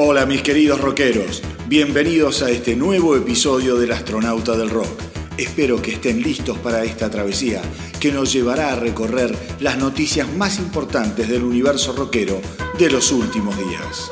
Hola mis queridos rockeros, bienvenidos a este nuevo episodio del Astronauta del Rock. Espero que estén listos para esta travesía que nos llevará a recorrer las noticias más importantes del universo rockero de los últimos días.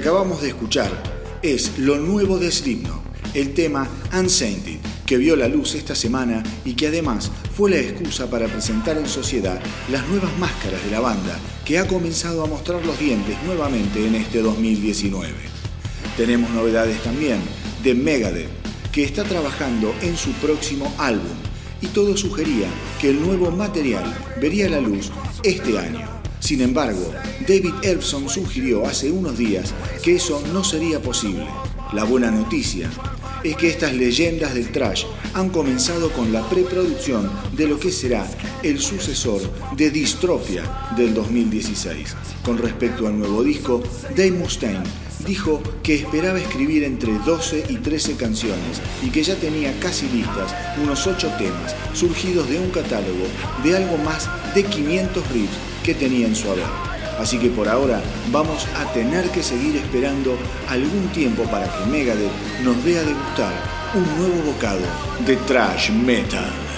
Acabamos de escuchar es lo nuevo de Slipknot, el tema Unsainted, que vio la luz esta semana y que además fue la excusa para presentar en sociedad las nuevas máscaras de la banda, que ha comenzado a mostrar los dientes nuevamente en este 2019. Tenemos novedades también de Megadeth, que está trabajando en su próximo álbum, y todo sugería que el nuevo material vería la luz este año. Sin embargo, David Elfson sugirió hace unos días que eso no sería posible. La buena noticia es que estas leyendas del trash han comenzado con la preproducción de lo que será el sucesor de Dystropia del 2016. Con respecto al nuevo disco, Dave Mustaine dijo que esperaba escribir entre 12 y 13 canciones y que ya tenía casi listas unos 8 temas surgidos de un catálogo de algo más de 500 riffs que tenía en su haber. Así que por ahora vamos a tener que seguir esperando algún tiempo para que Megadeth nos dé a degustar un nuevo bocado de trash metal.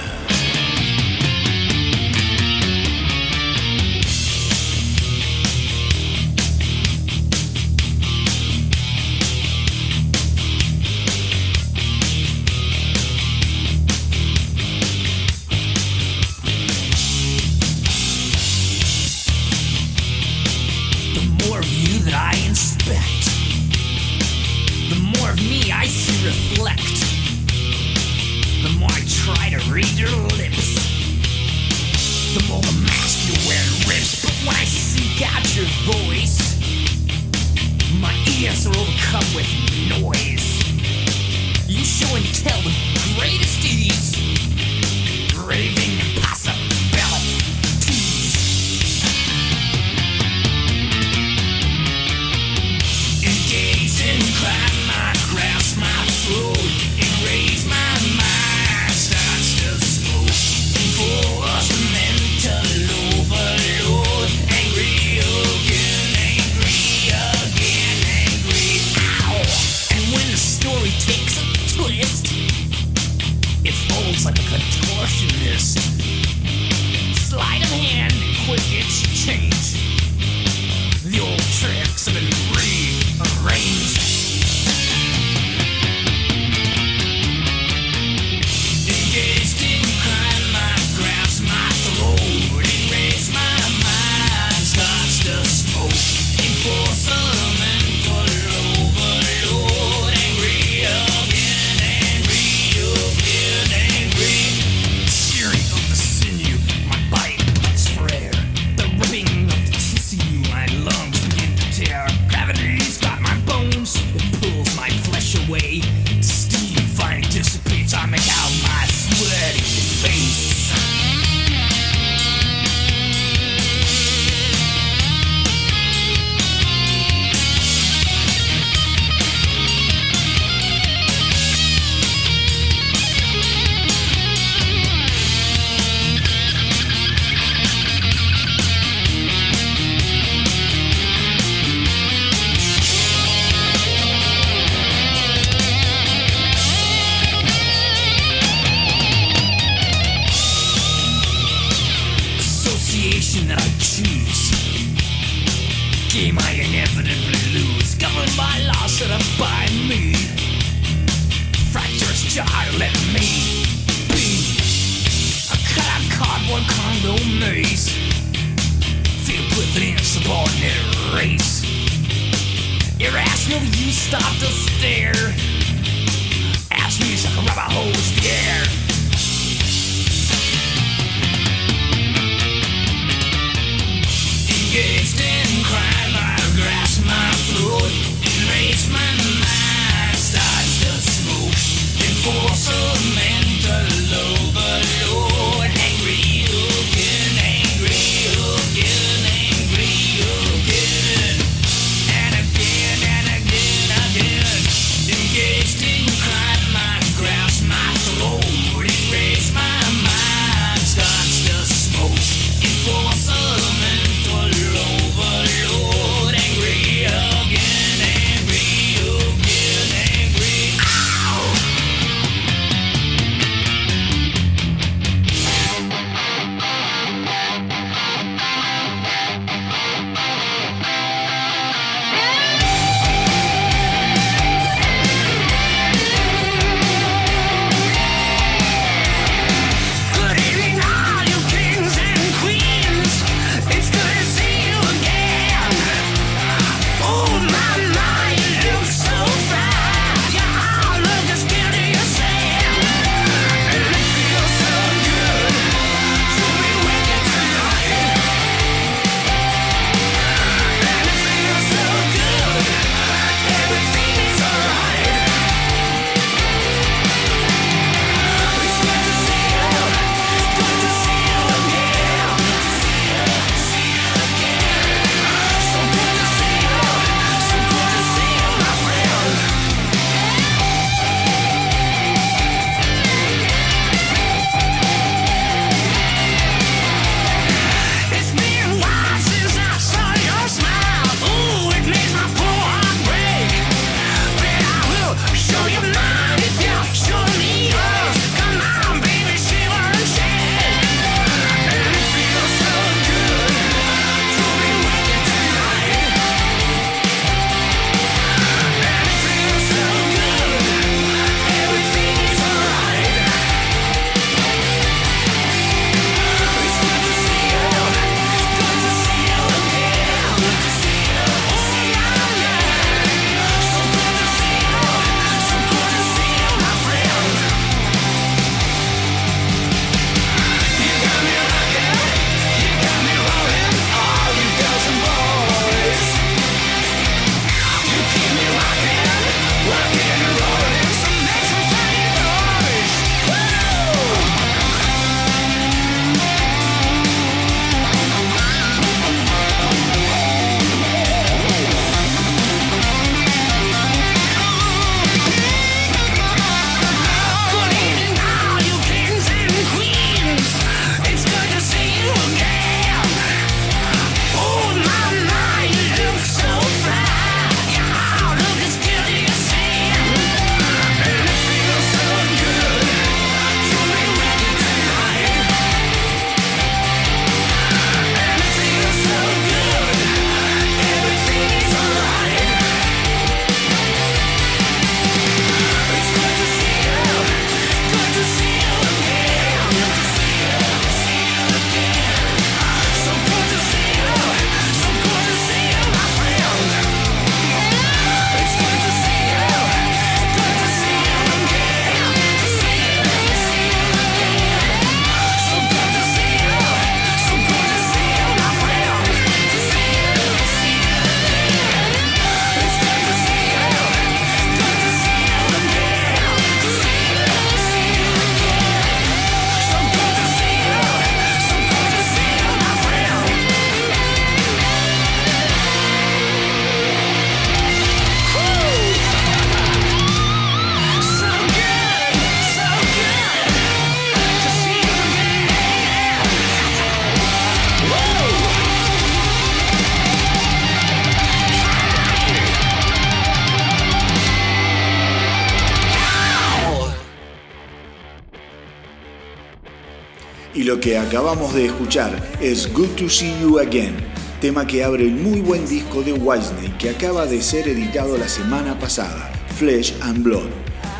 Acabamos de escuchar es Good to See You Again, tema que abre el muy buen disco de Whitesnake que acaba de ser editado la semana pasada, Flesh and Blood.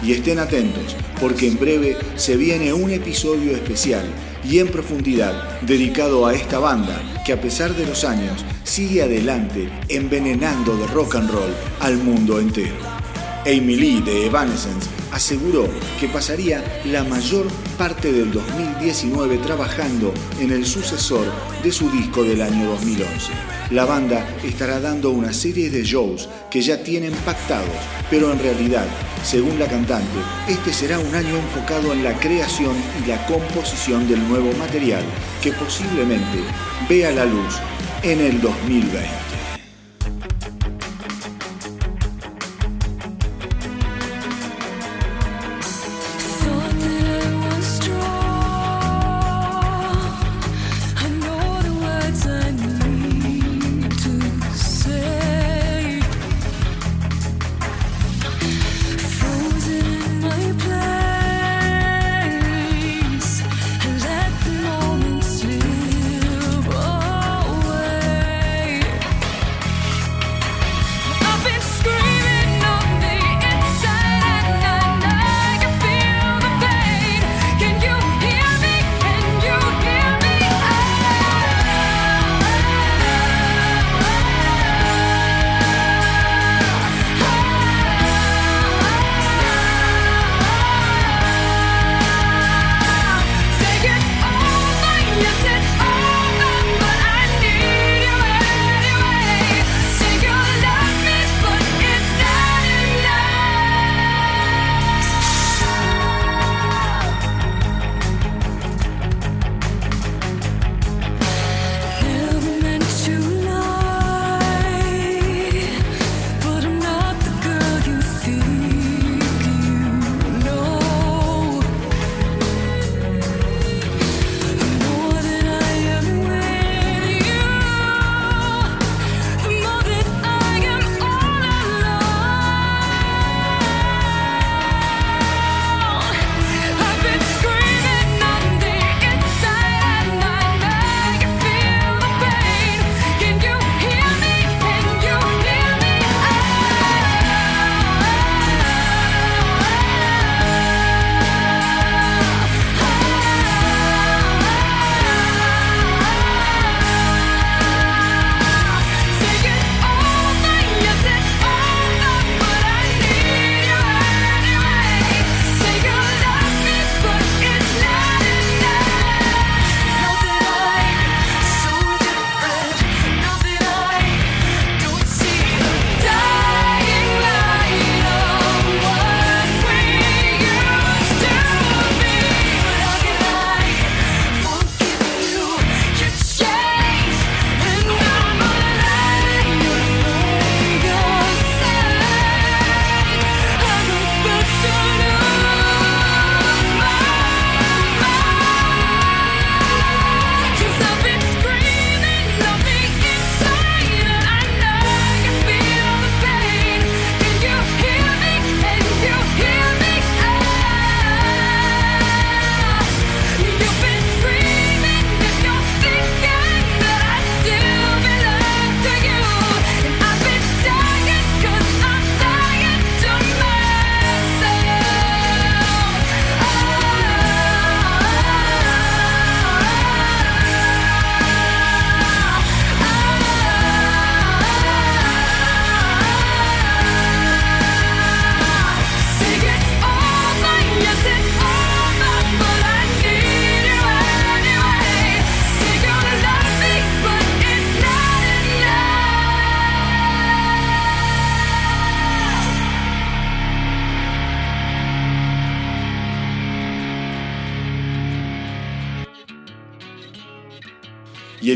Y estén atentos, porque en breve se viene un episodio especial y en profundidad dedicado a esta banda que a pesar de los años sigue adelante envenenando de rock and roll al mundo entero. Amy Lee de Evanescence aseguró que pasaría la mayor parte del 2019 trabajando en el sucesor de su disco del año 2011. La banda estará dando una serie de shows que ya tienen pactados, pero en realidad, según la cantante, este será un año enfocado en la creación y la composición del nuevo material que posiblemente vea la luz en el 2020.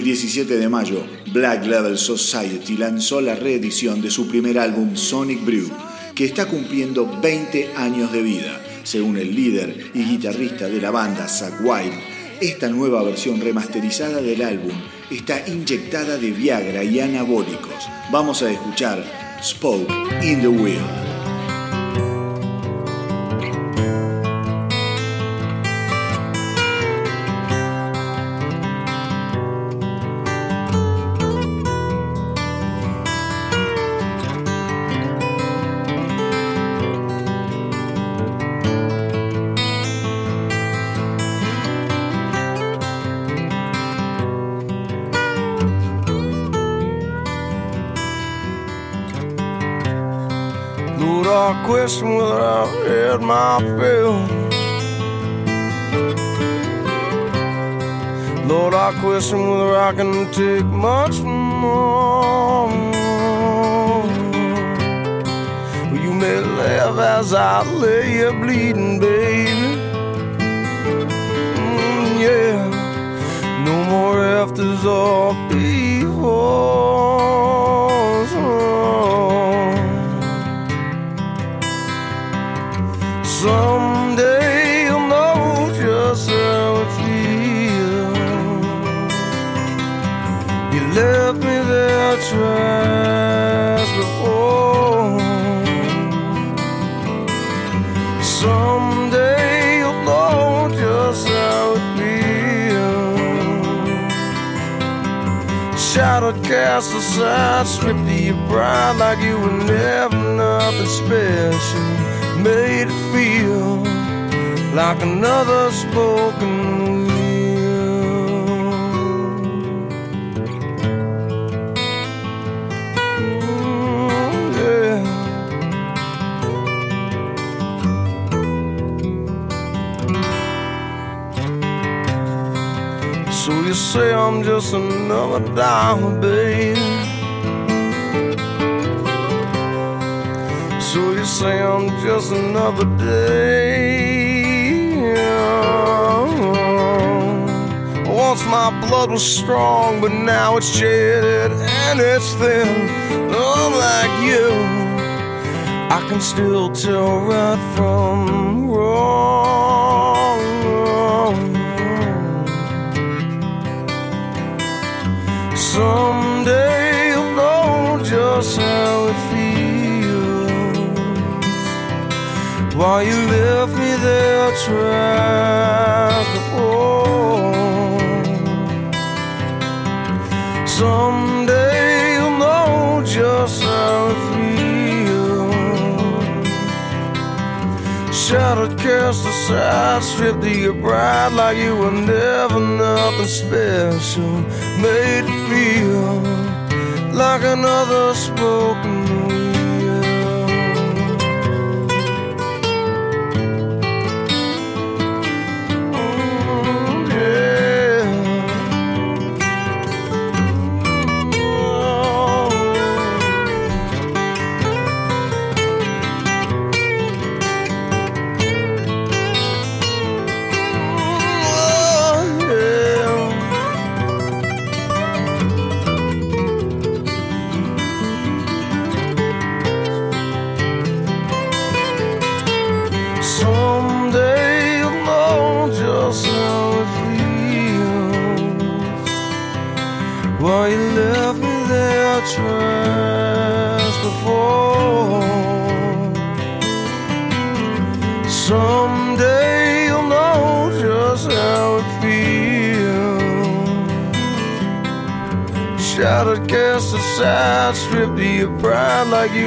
17 de mayo Black Level Society lanzó la reedición de su primer álbum Sonic Brew, que está cumpliendo 20 años de vida. Según el líder y guitarrista de la banda, Zack Wild, esta nueva versión remasterizada del álbum está inyectada de Viagra y anabólicos. Vamos a escuchar Spoke in the Wheel. Question whether I've had my fill. Lord, I question whether I can take much more. You may laugh as I lay here bleeding, baby. Mm, yeah, no more afters or befores. Before. Someday you'll know just how it feels. Shadowed cast aside, stripped of your pride like you were never nothing special. Made it feel like another spoken wheel. Say I'm just another dime, babe. So you say I'm just another day. Once my blood was strong, but now it's jaded and it's thin. Unlike you, I can still tell right from wrong. There twice before. Someday you'll know just how it feels. Shattered, cast aside, stripped of your pride like you were never nothing special. Made it feel like another spoken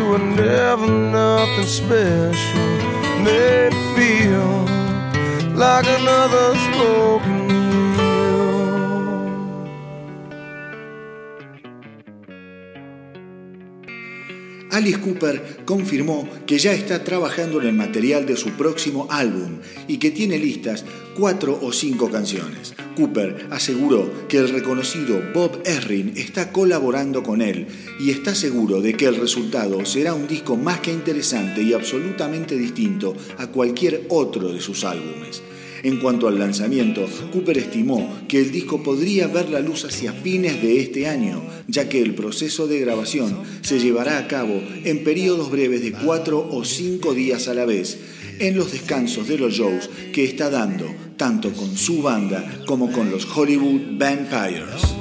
wonder confirmó que ya está trabajando en el material de su próximo álbum y que tiene listas cuatro o cinco canciones. Cooper aseguró que el reconocido Bob Erring está colaborando con él y está seguro de que el resultado será un disco más que interesante y absolutamente distinto a cualquier otro de sus álbumes. En cuanto al lanzamiento, Cooper estimó que el disco podría ver la luz hacia fines de este año, ya que el proceso de grabación se llevará a cabo en periodos breves de cuatro o cinco días a la vez, en los descansos de los shows que está dando, tanto con su banda como con los Hollywood Vampires.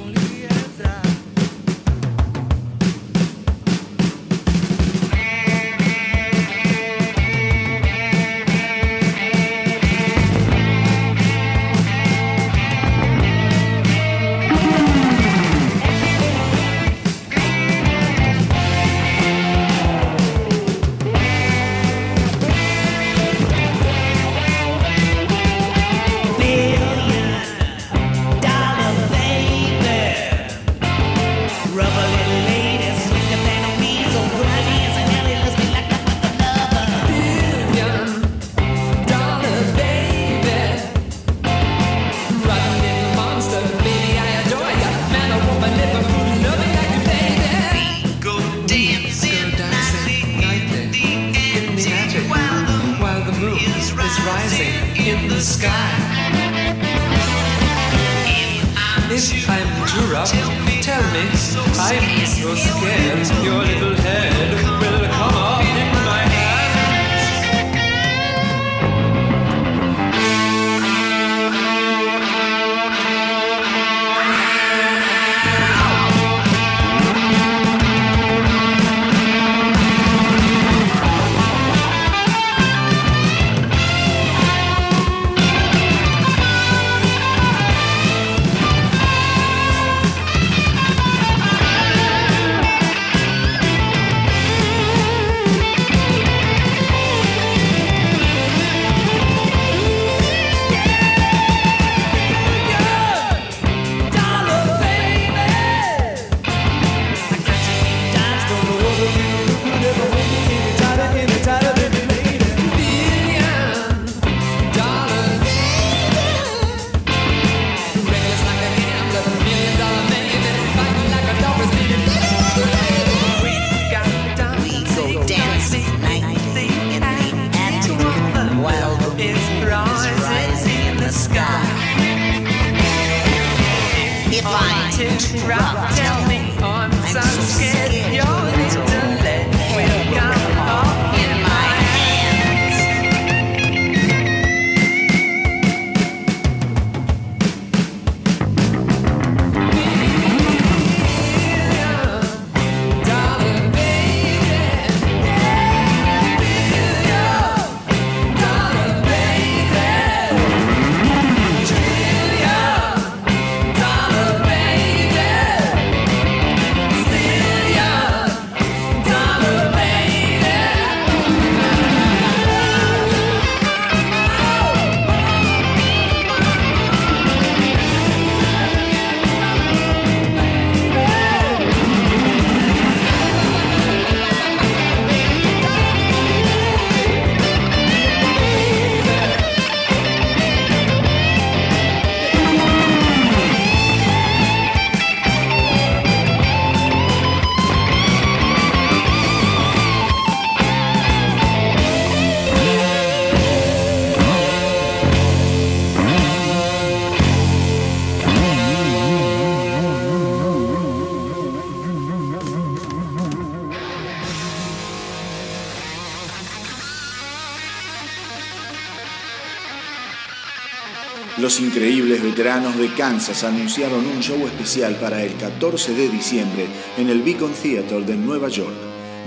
Veteranos de Kansas anunciaron un show especial para el 14 de diciembre en el Beacon Theater de Nueva York,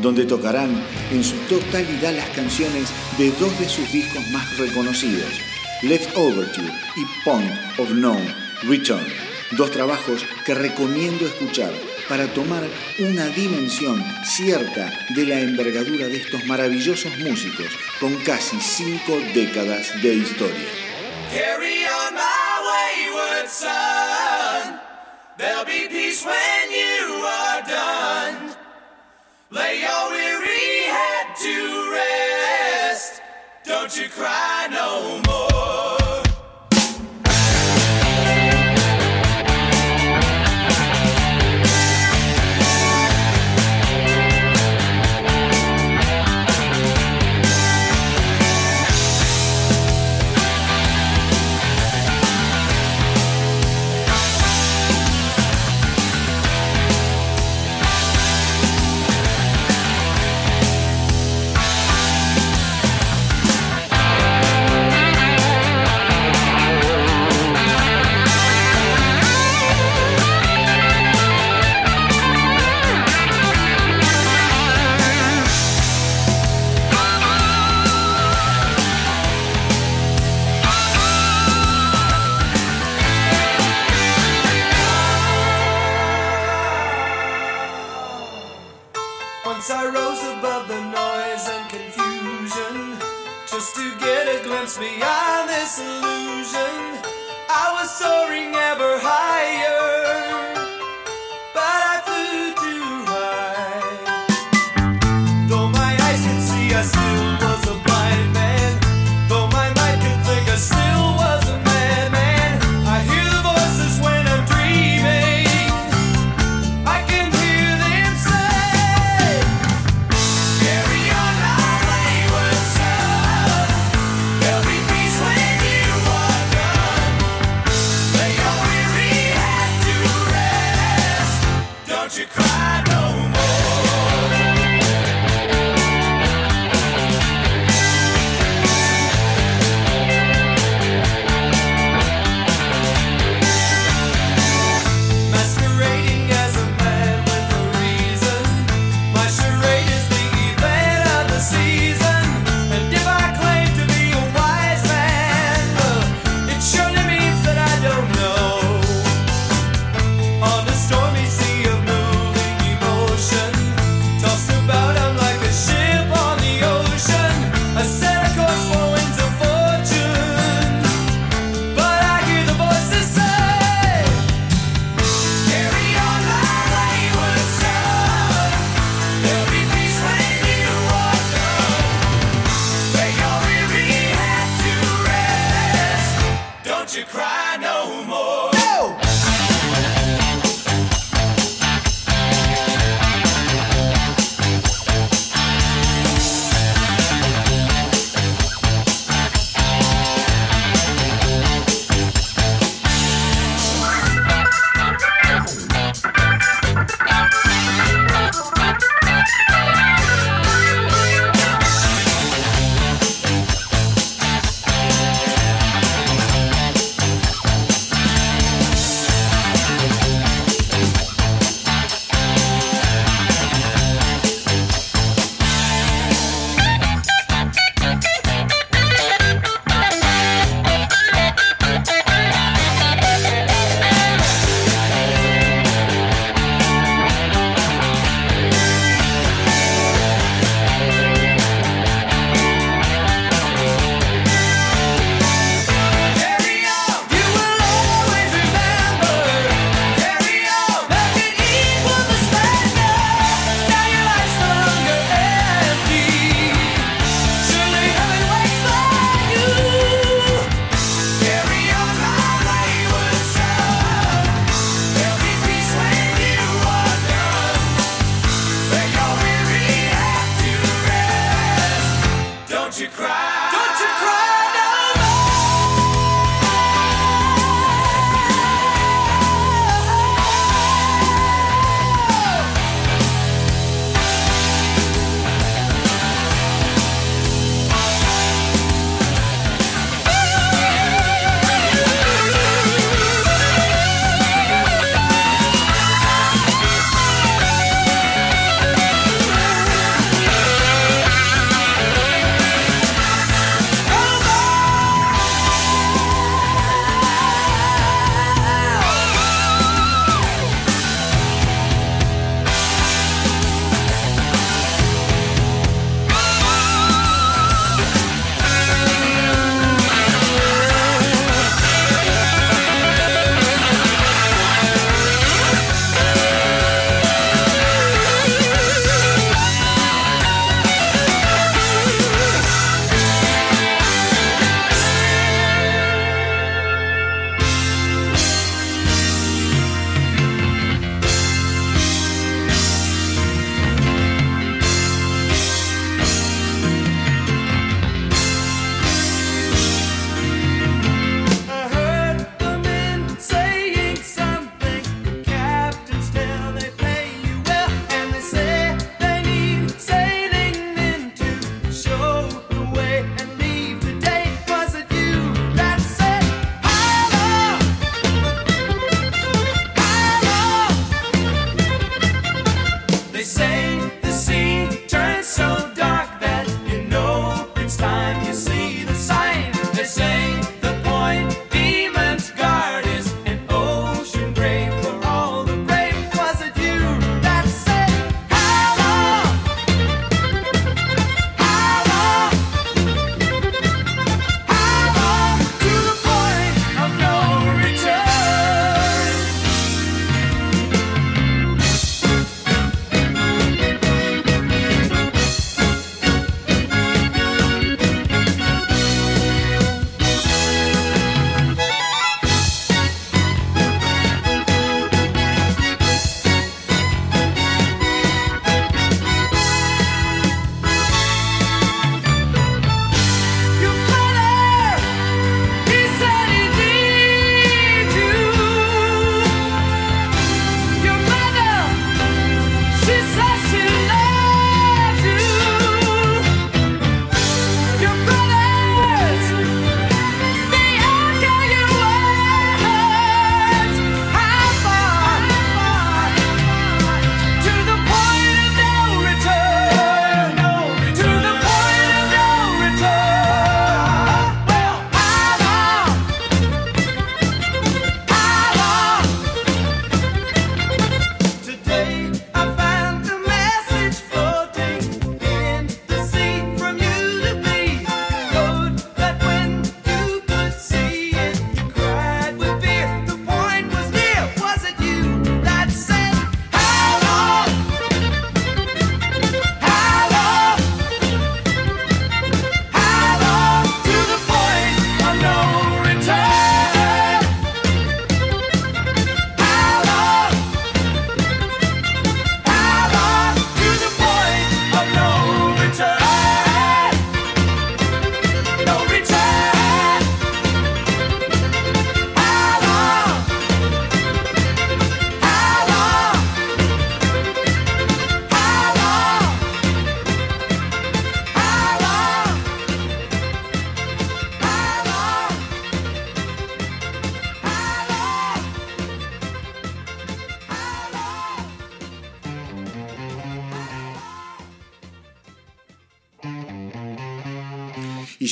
donde tocarán en su totalidad las canciones de dos de sus discos más reconocidos, Left Over You y Point of No Return, dos trabajos que recomiendo escuchar para tomar una dimensión cierta de la envergadura de estos maravillosos músicos con casi cinco décadas de historia. On wayward son. There'll be peace when you are done. Lay your weary head to rest. Don't you cry no more. once beyond this illusion. I was soaring ever higher.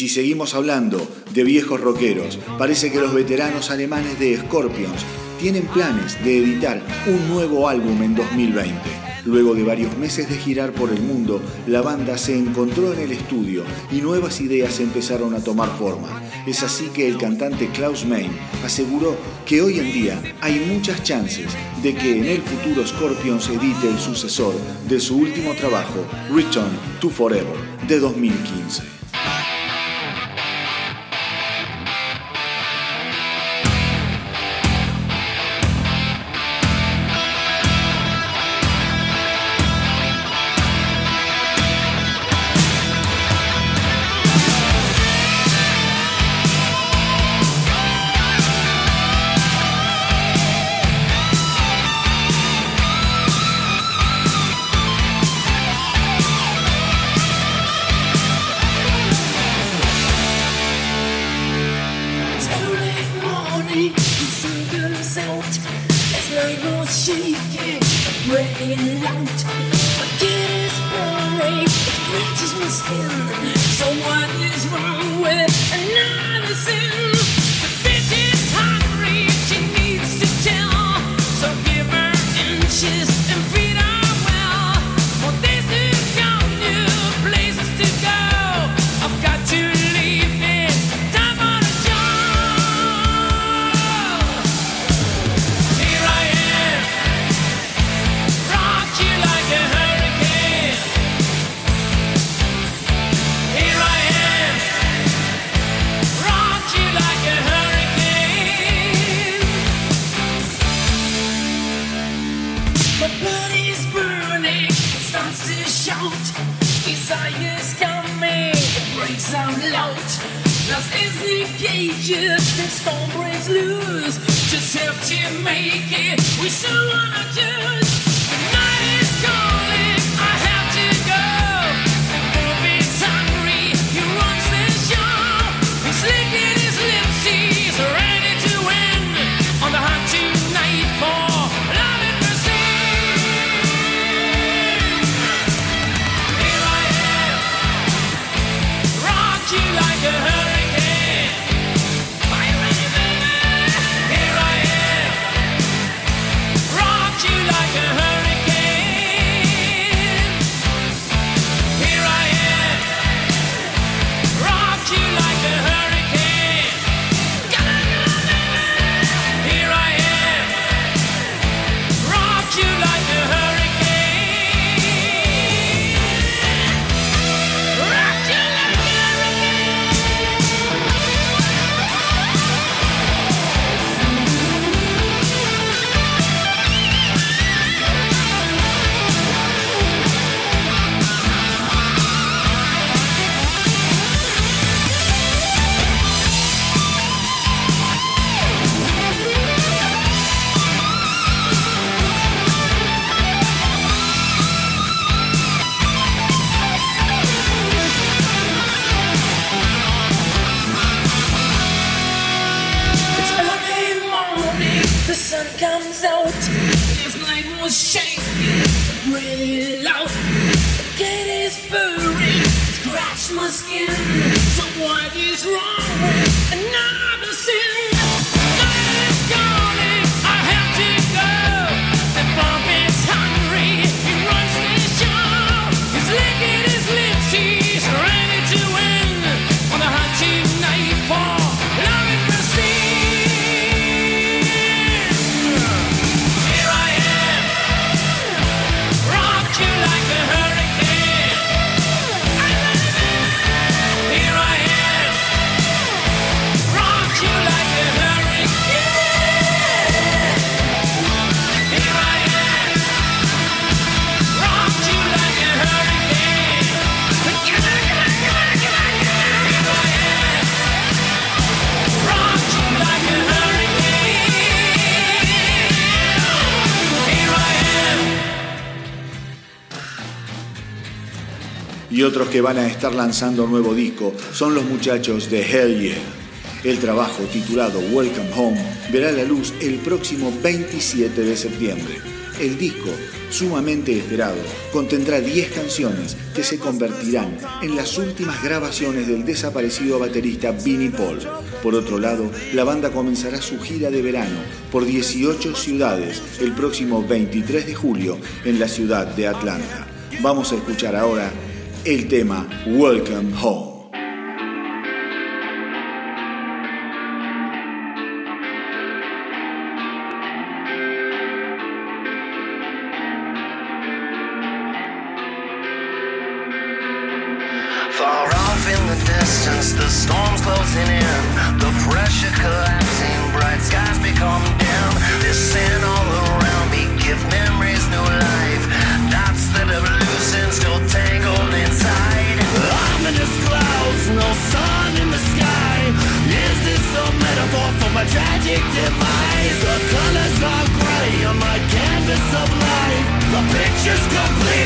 Si seguimos hablando de viejos rockeros, parece que los veteranos alemanes de Scorpions tienen planes de editar un nuevo álbum en 2020. Luego de varios meses de girar por el mundo, la banda se encontró en el estudio y nuevas ideas empezaron a tomar forma. Es así que el cantante Klaus Main aseguró que hoy en día hay muchas chances de que en el futuro Scorpions edite el sucesor de su último trabajo, Return to Forever, de 2015. Otros que van a estar lanzando nuevo disco son los muchachos de Hell Yeah. El trabajo titulado Welcome Home verá la luz el próximo 27 de septiembre. El disco, sumamente esperado, contendrá 10 canciones que se convertirán en las últimas grabaciones del desaparecido baterista Vinnie Paul. Por otro lado, la banda comenzará su gira de verano por 18 ciudades el próximo 23 de julio en la ciudad de Atlanta. Vamos a escuchar ahora el tema Welcome Home. Just complete.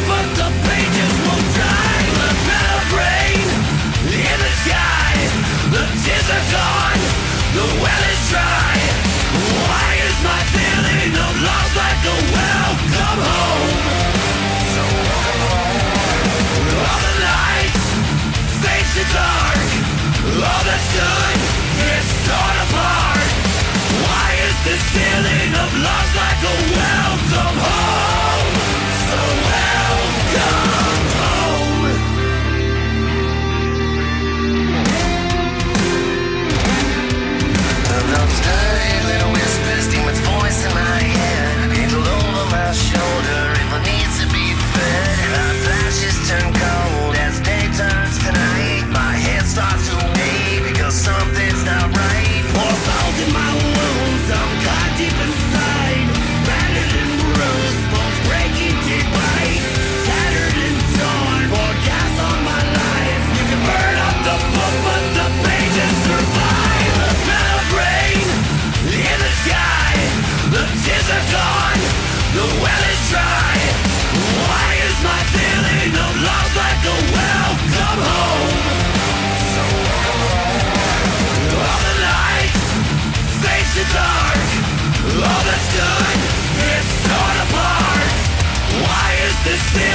this feeling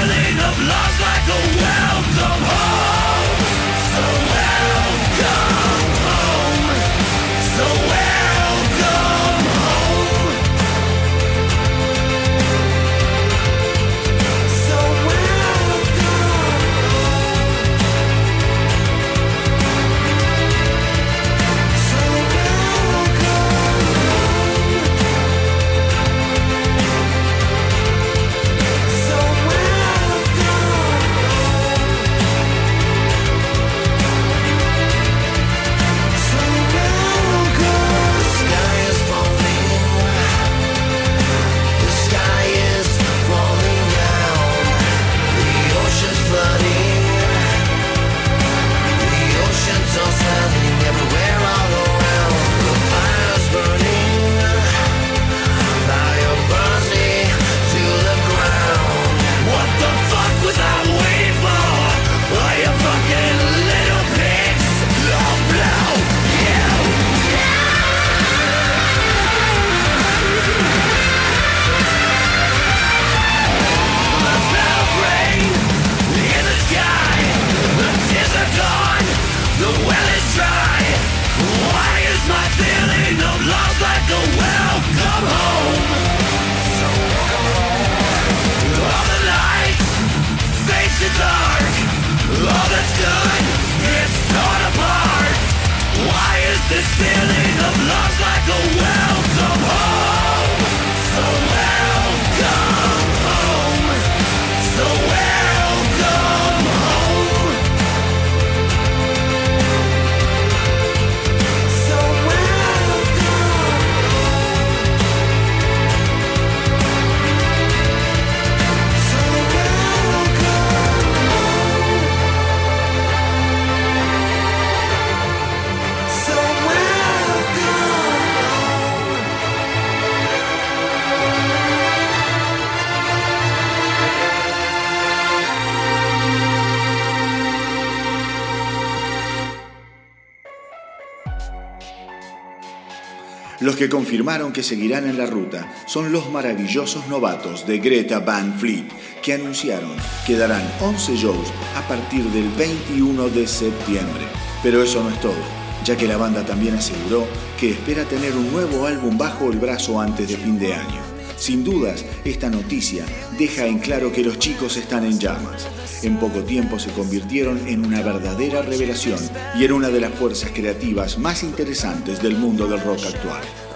que confirmaron que seguirán en la ruta son los maravillosos novatos de Greta Van Fleet, que anunciaron que darán 11 shows a partir del 21 de septiembre. Pero eso no es todo, ya que la banda también aseguró que espera tener un nuevo álbum bajo el brazo antes de fin de año. Sin dudas, esta noticia deja en claro que los chicos están en llamas. En poco tiempo se convirtieron en una verdadera revelación y en una de las fuerzas creativas más interesantes del mundo del rock actual.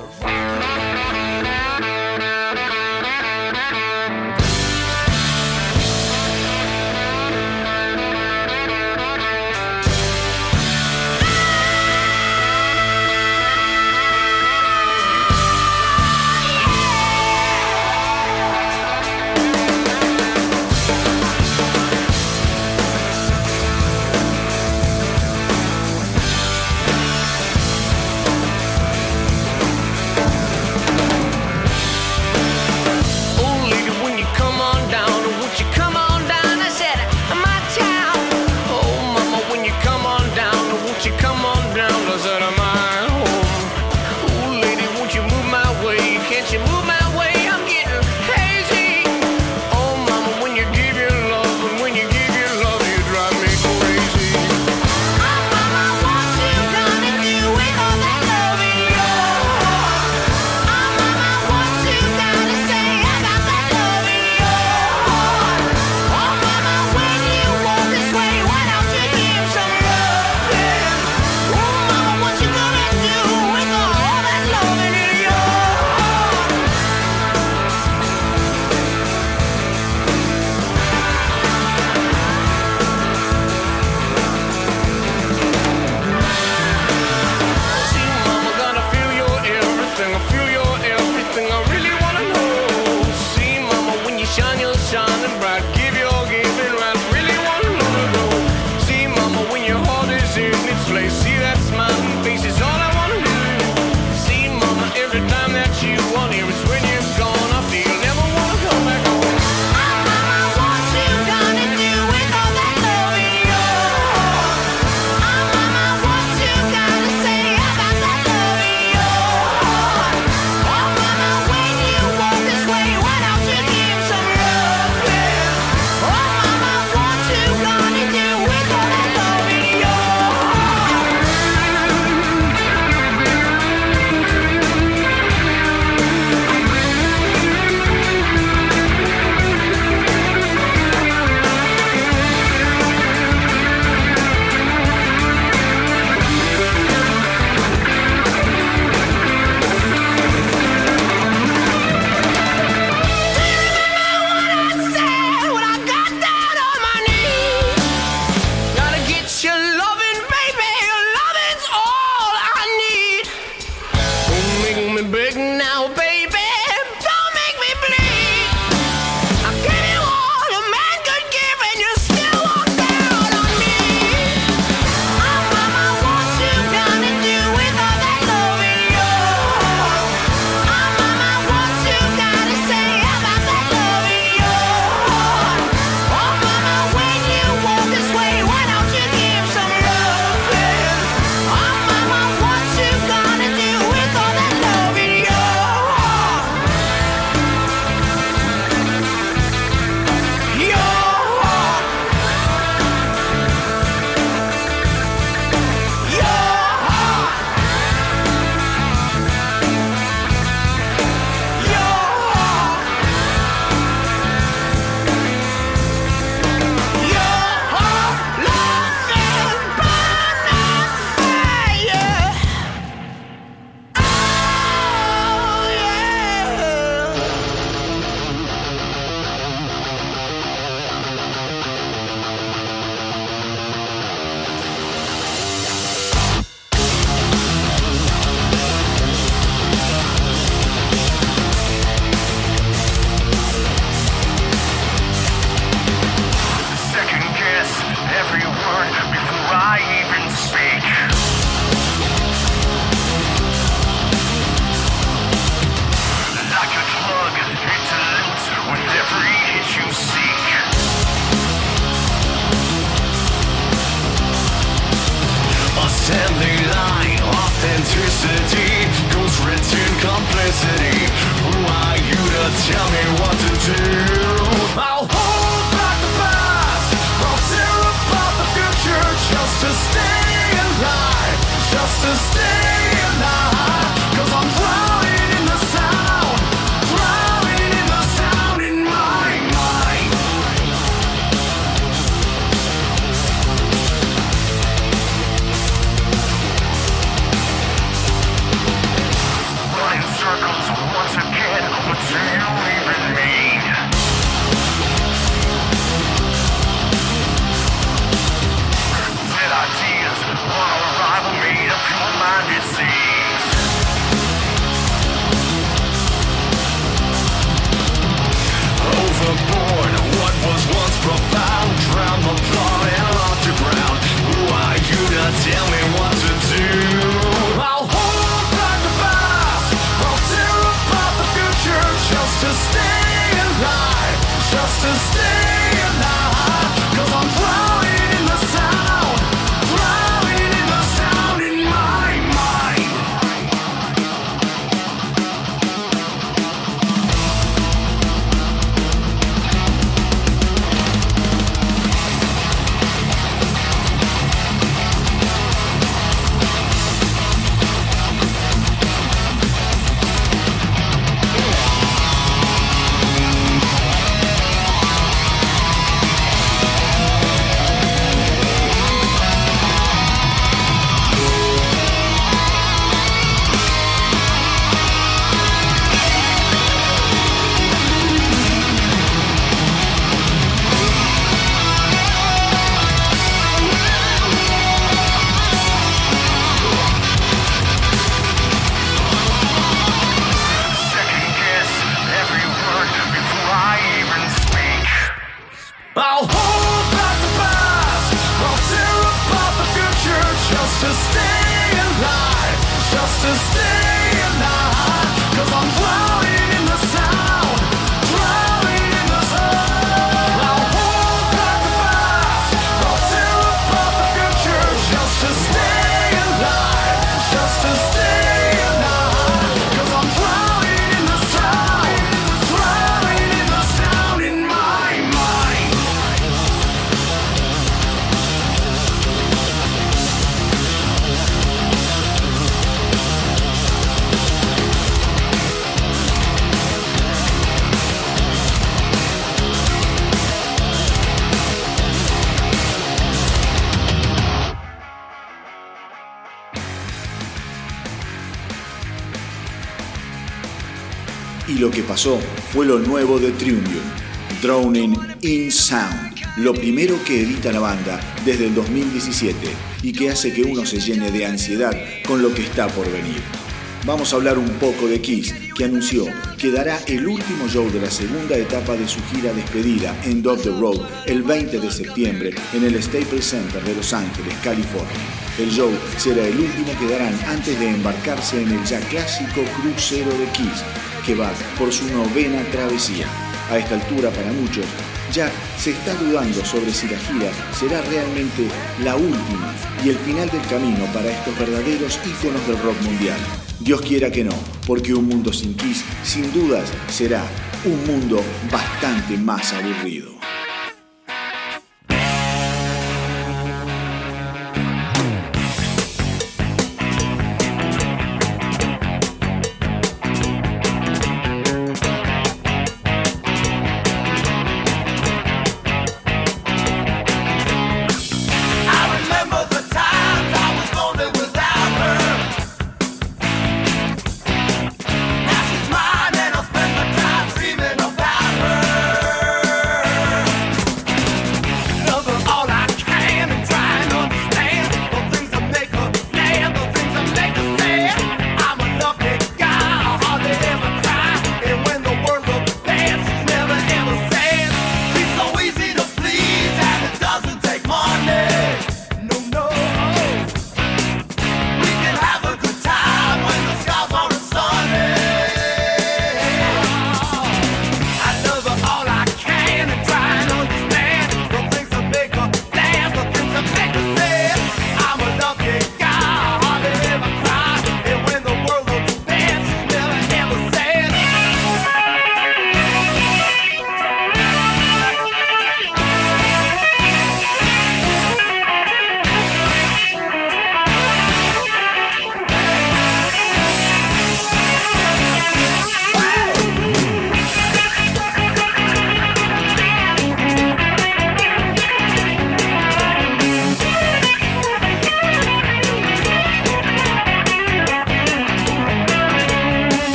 you move my Y lo que pasó fue lo nuevo de Triumvium, Drowning in Sound, lo primero que edita la banda desde el 2017 y que hace que uno se llene de ansiedad con lo que está por venir. Vamos a hablar un poco de Kiss, que anunció que dará el último show de la segunda etapa de su gira despedida en Dove the Road el 20 de septiembre en el Staples Center de Los Ángeles, California. El show será el último que darán antes de embarcarse en el ya clásico crucero de Kiss, que va por su novena travesía. A esta altura, para muchos, ya se está dudando sobre si la gira será realmente la última y el final del camino para estos verdaderos íconos del rock mundial. Dios quiera que no, porque un mundo sin Kiss, sin dudas, será un mundo bastante más aburrido.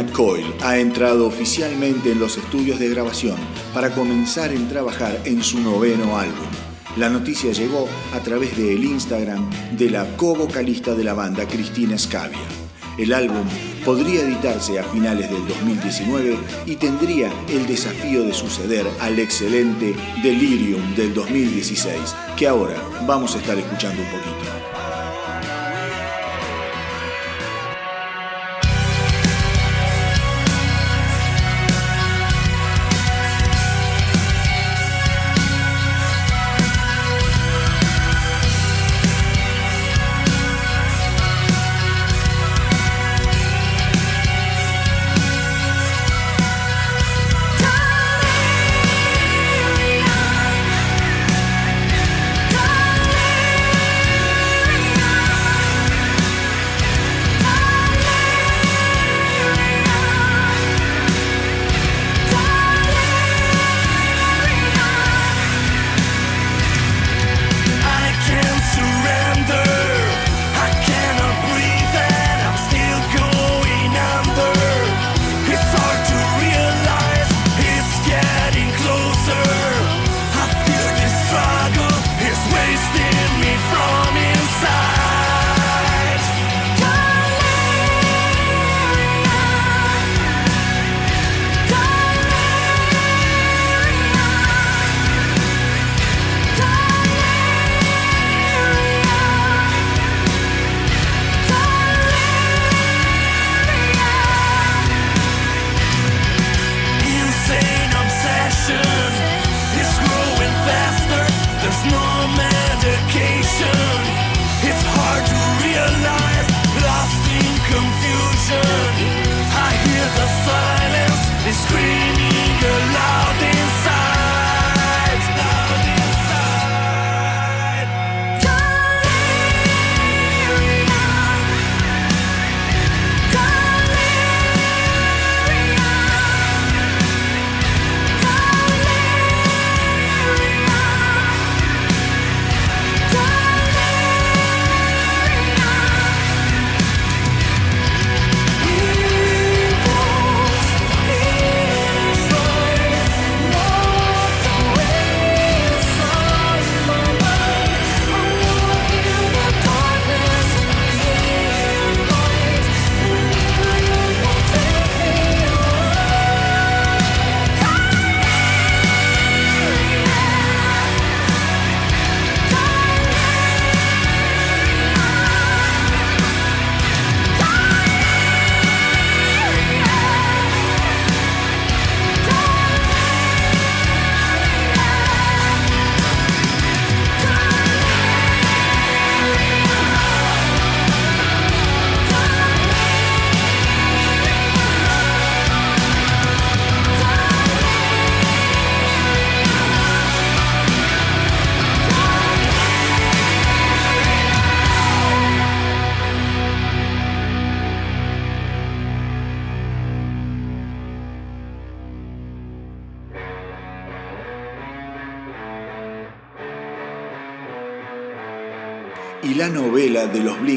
Coil ha entrado oficialmente en los estudios de grabación para comenzar en trabajar en su noveno álbum. La noticia llegó a través del Instagram de la co-vocalista de la banda, Cristina Scavia. El álbum podría editarse a finales del 2019 y tendría el desafío de suceder al excelente Delirium del 2016, que ahora vamos a estar escuchando un poquito.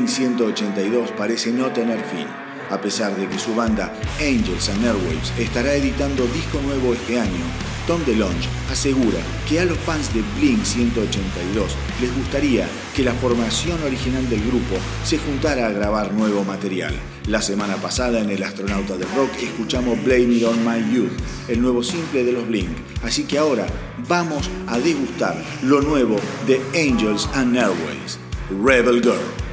1182 parece no tener fin, a pesar de que su banda Angels and Airwaves estará editando disco nuevo este año. Tom DeLonge asegura que a los fans de Blink 182 les gustaría que la formación original del grupo se juntara a grabar nuevo material. La semana pasada en El Astronauta del Rock escuchamos Blame It On My Youth, el nuevo simple de los Blink. Así que ahora vamos a degustar lo nuevo de Angels and Airways, Rebel Girl.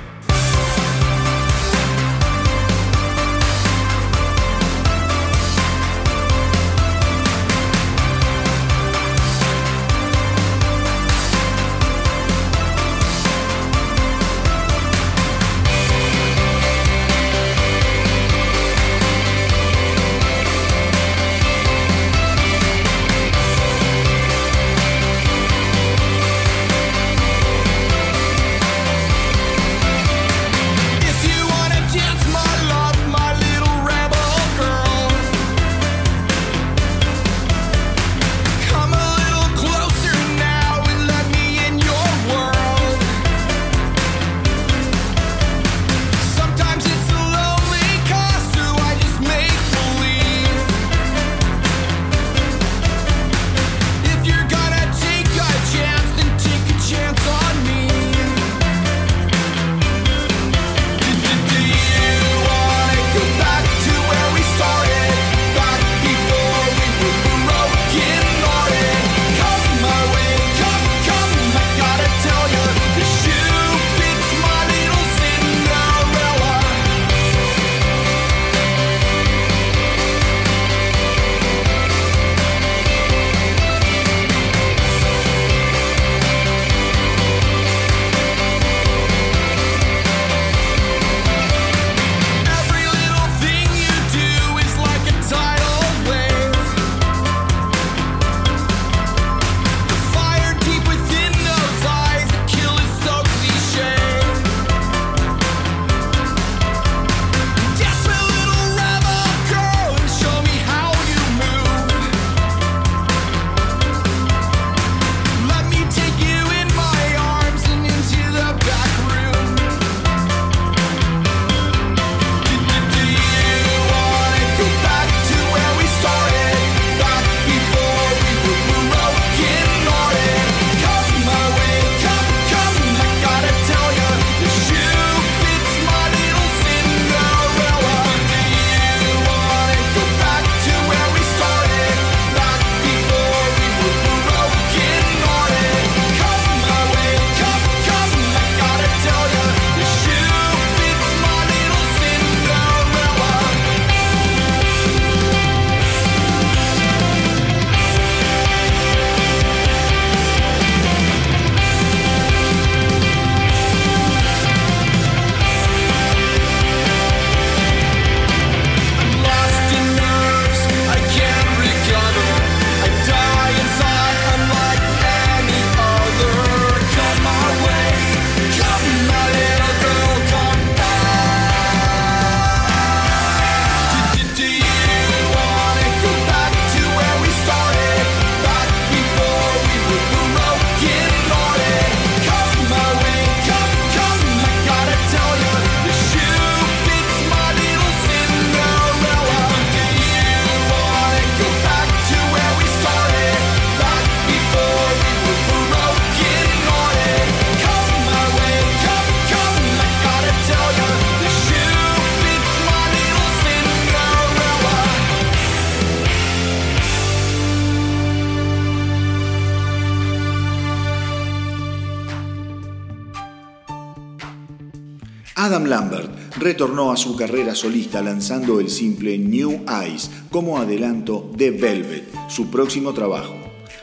Retornó a su carrera solista lanzando el simple New Eyes como adelanto de Velvet, su próximo trabajo.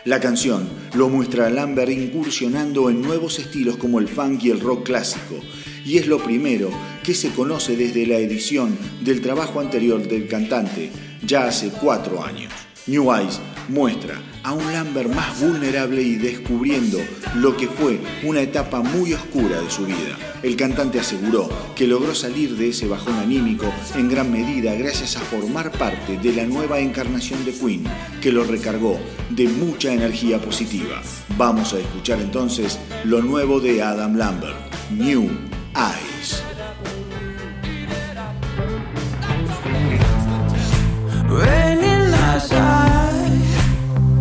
La canción lo muestra a Lambert incursionando en nuevos estilos como el funk y el rock clásico, y es lo primero que se conoce desde la edición del trabajo anterior del cantante, ya hace cuatro años. New Eyes muestra a un Lambert más vulnerable y descubriendo lo que fue una etapa muy oscura de su vida. El cantante aseguró que logró salir de ese bajón anímico en gran medida gracias a formar parte de la nueva encarnación de Queen, que lo recargó de mucha energía positiva. Vamos a escuchar entonces lo nuevo de Adam Lambert, New Eyes.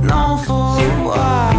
Known for a while.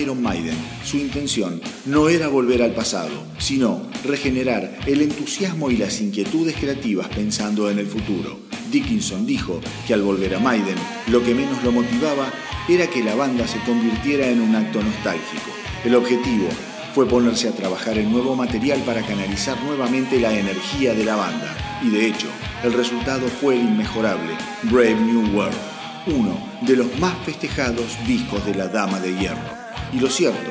Iron Maiden, su intención no era volver al pasado, sino regenerar el entusiasmo y las inquietudes creativas pensando en el futuro. Dickinson dijo que al volver a Maiden, lo que menos lo motivaba era que la banda se convirtiera en un acto nostálgico. El objetivo fue ponerse a trabajar en nuevo material para canalizar nuevamente la energía de la banda. Y de hecho, el resultado fue el inmejorable Brave New World, uno de los más festejados discos de la Dama de Hierro. Y lo cierto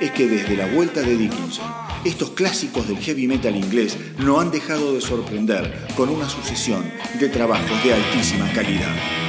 es que desde la vuelta de Dickinson, estos clásicos del heavy metal inglés no han dejado de sorprender con una sucesión de trabajos de altísima calidad.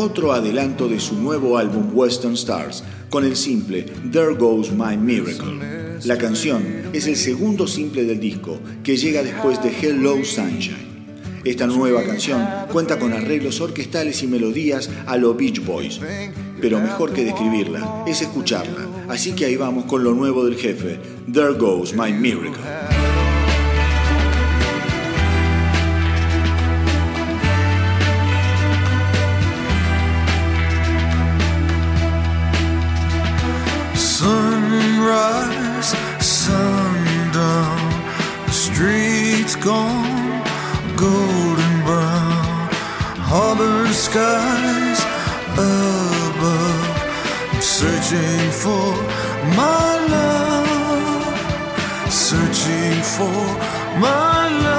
Otro adelanto de su nuevo álbum Western Stars con el simple There Goes My Miracle. La canción es el segundo simple del disco que llega después de Hello Sunshine. Esta nueva canción cuenta con arreglos orquestales y melodías a lo Beach Boys, pero mejor que describirla es escucharla. Así que ahí vamos con lo nuevo del jefe, There Goes My Miracle. Sunrise, sundown, the streets gone golden brown, harbor skies above. I'm searching for my love, searching for my love.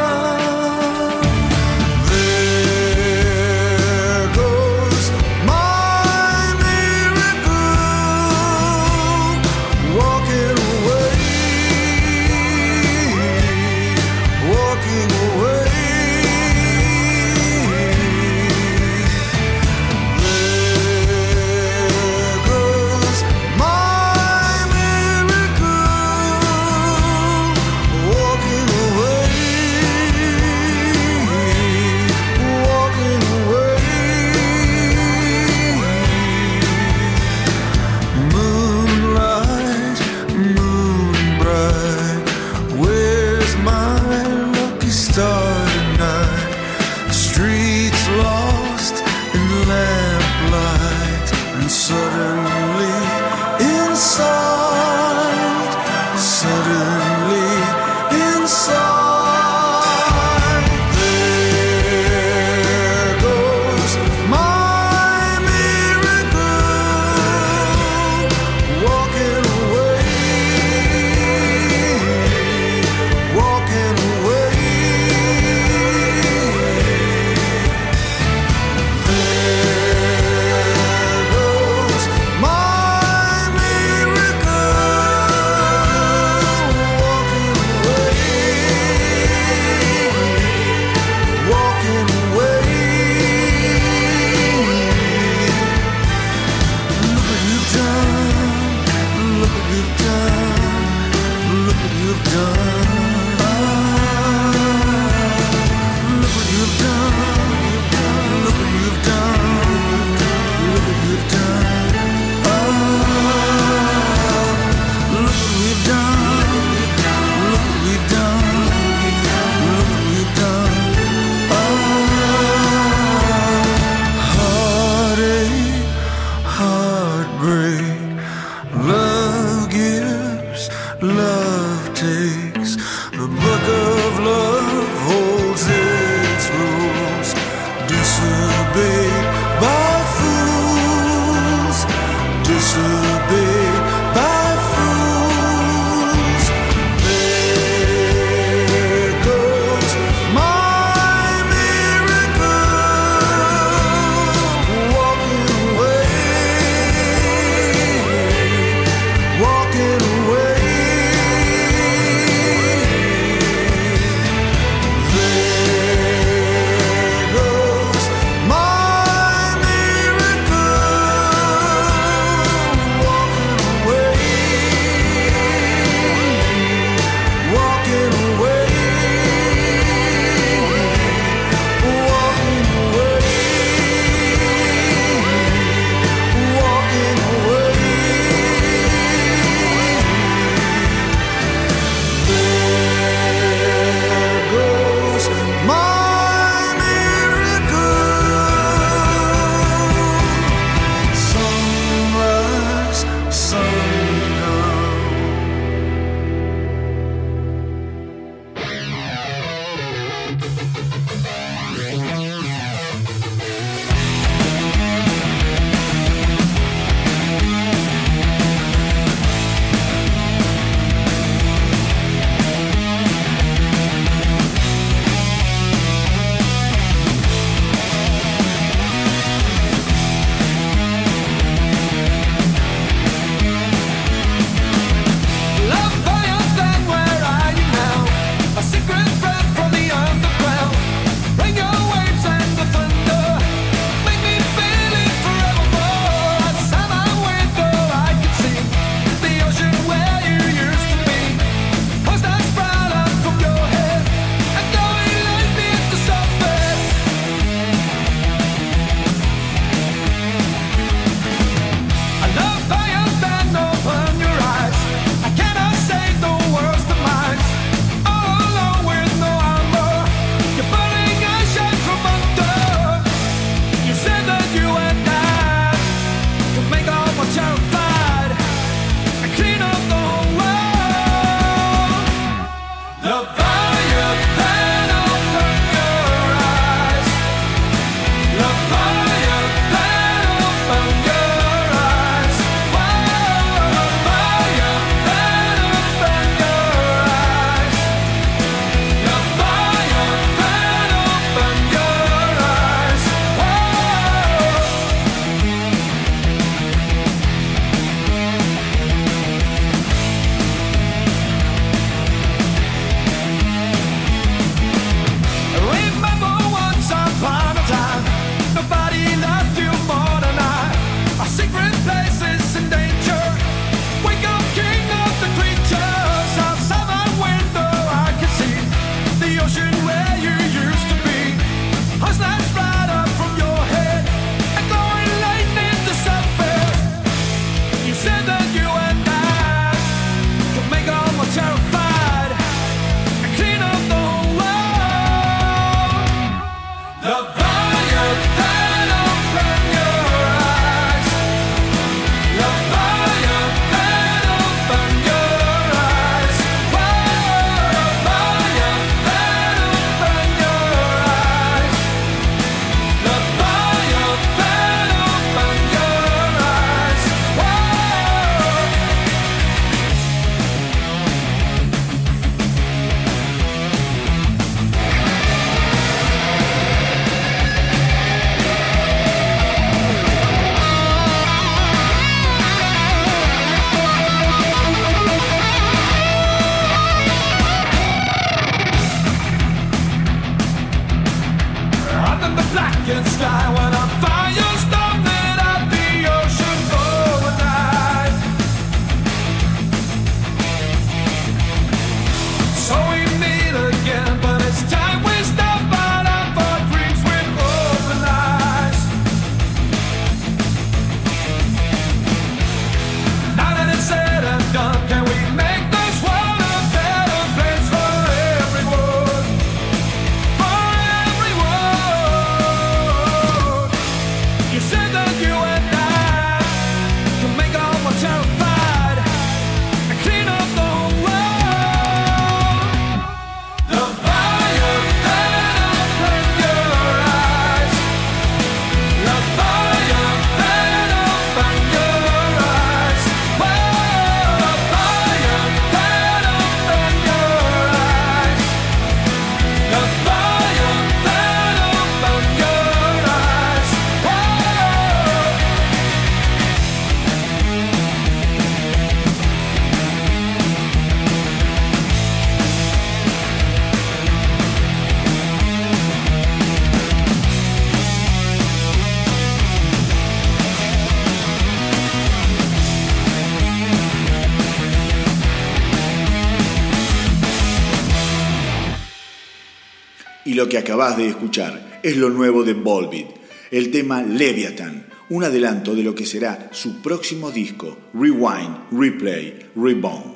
De escuchar es lo nuevo de Volbeat, el tema Leviathan, un adelanto de lo que será su próximo disco, Rewind, Replay, Reborn.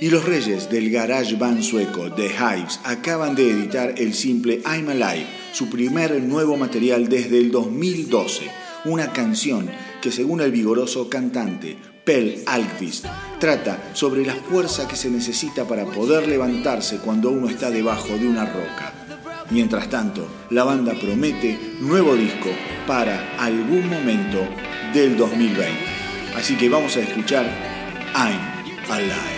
Y los reyes del garage band sueco The Hives acaban de editar el simple I'm Alive, su primer nuevo material desde el 2012, una canción que según el vigoroso cantante Pel Alkvist trata sobre la fuerza que se necesita para poder levantarse cuando uno está debajo de una roca. Mientras tanto, la banda promete nuevo disco para algún momento del 2020. Así que vamos a escuchar I'm Alive.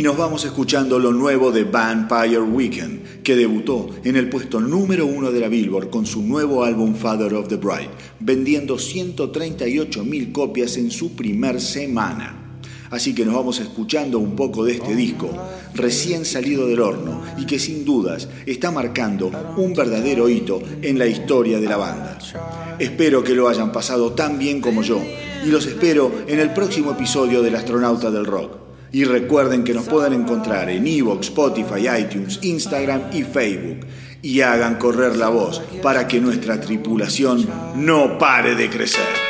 Y nos vamos escuchando lo nuevo de Vampire Weekend, que debutó en el puesto número uno de la Billboard con su nuevo álbum Father of the Bride, vendiendo 138 mil copias en su primer semana. Así que nos vamos escuchando un poco de este disco, recién salido del horno y que sin dudas está marcando un verdadero hito en la historia de la banda. Espero que lo hayan pasado tan bien como yo y los espero en el próximo episodio del Astronauta del Rock. Y recuerden que nos pueden encontrar en Evox, Spotify, iTunes, Instagram y Facebook. Y hagan correr la voz para que nuestra tripulación no pare de crecer.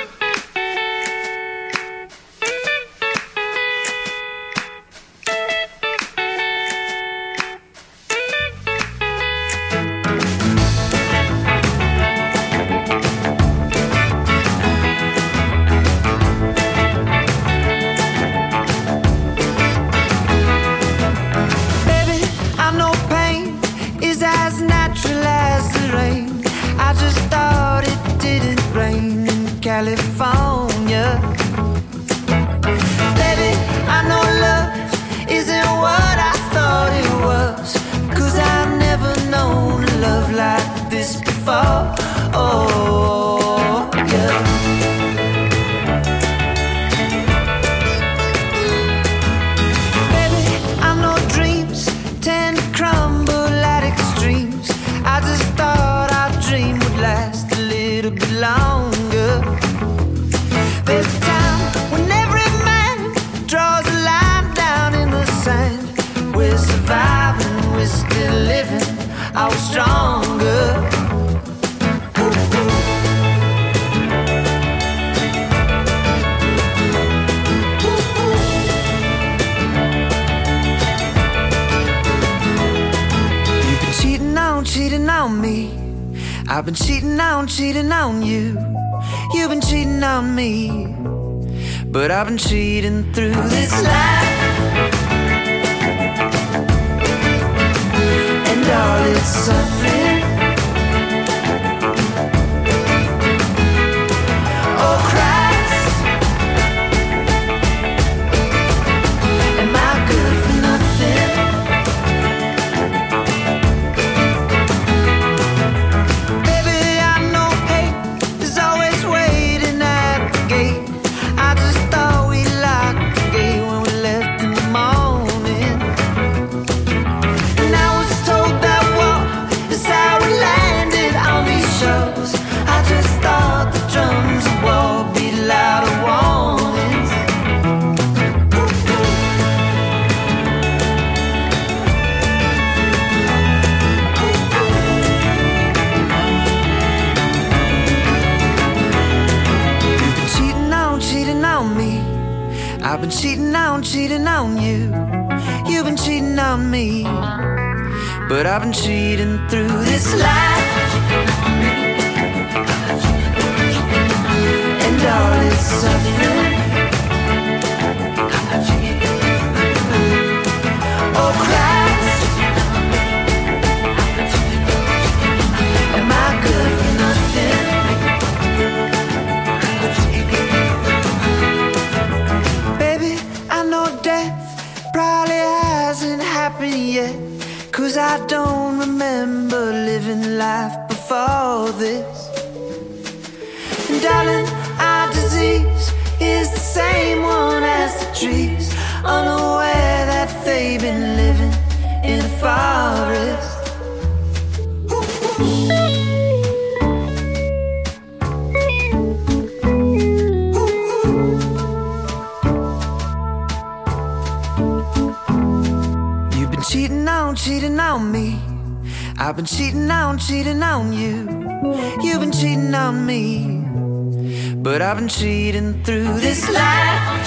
Cheating through this life. And all its I've been cheating through this life. cheating on you. You've been cheating on me. But I've been cheating through this life. I've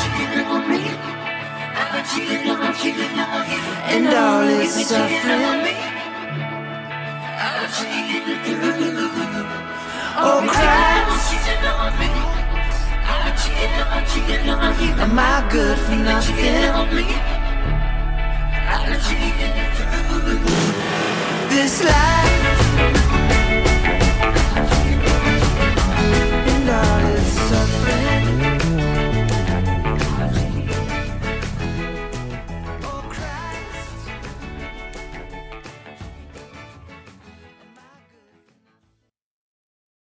been cheating on cheating on you, And all this suffering. I've been cheating through the years. Oh, Christ. Am I good for nothing? I've been cheating through the years this life.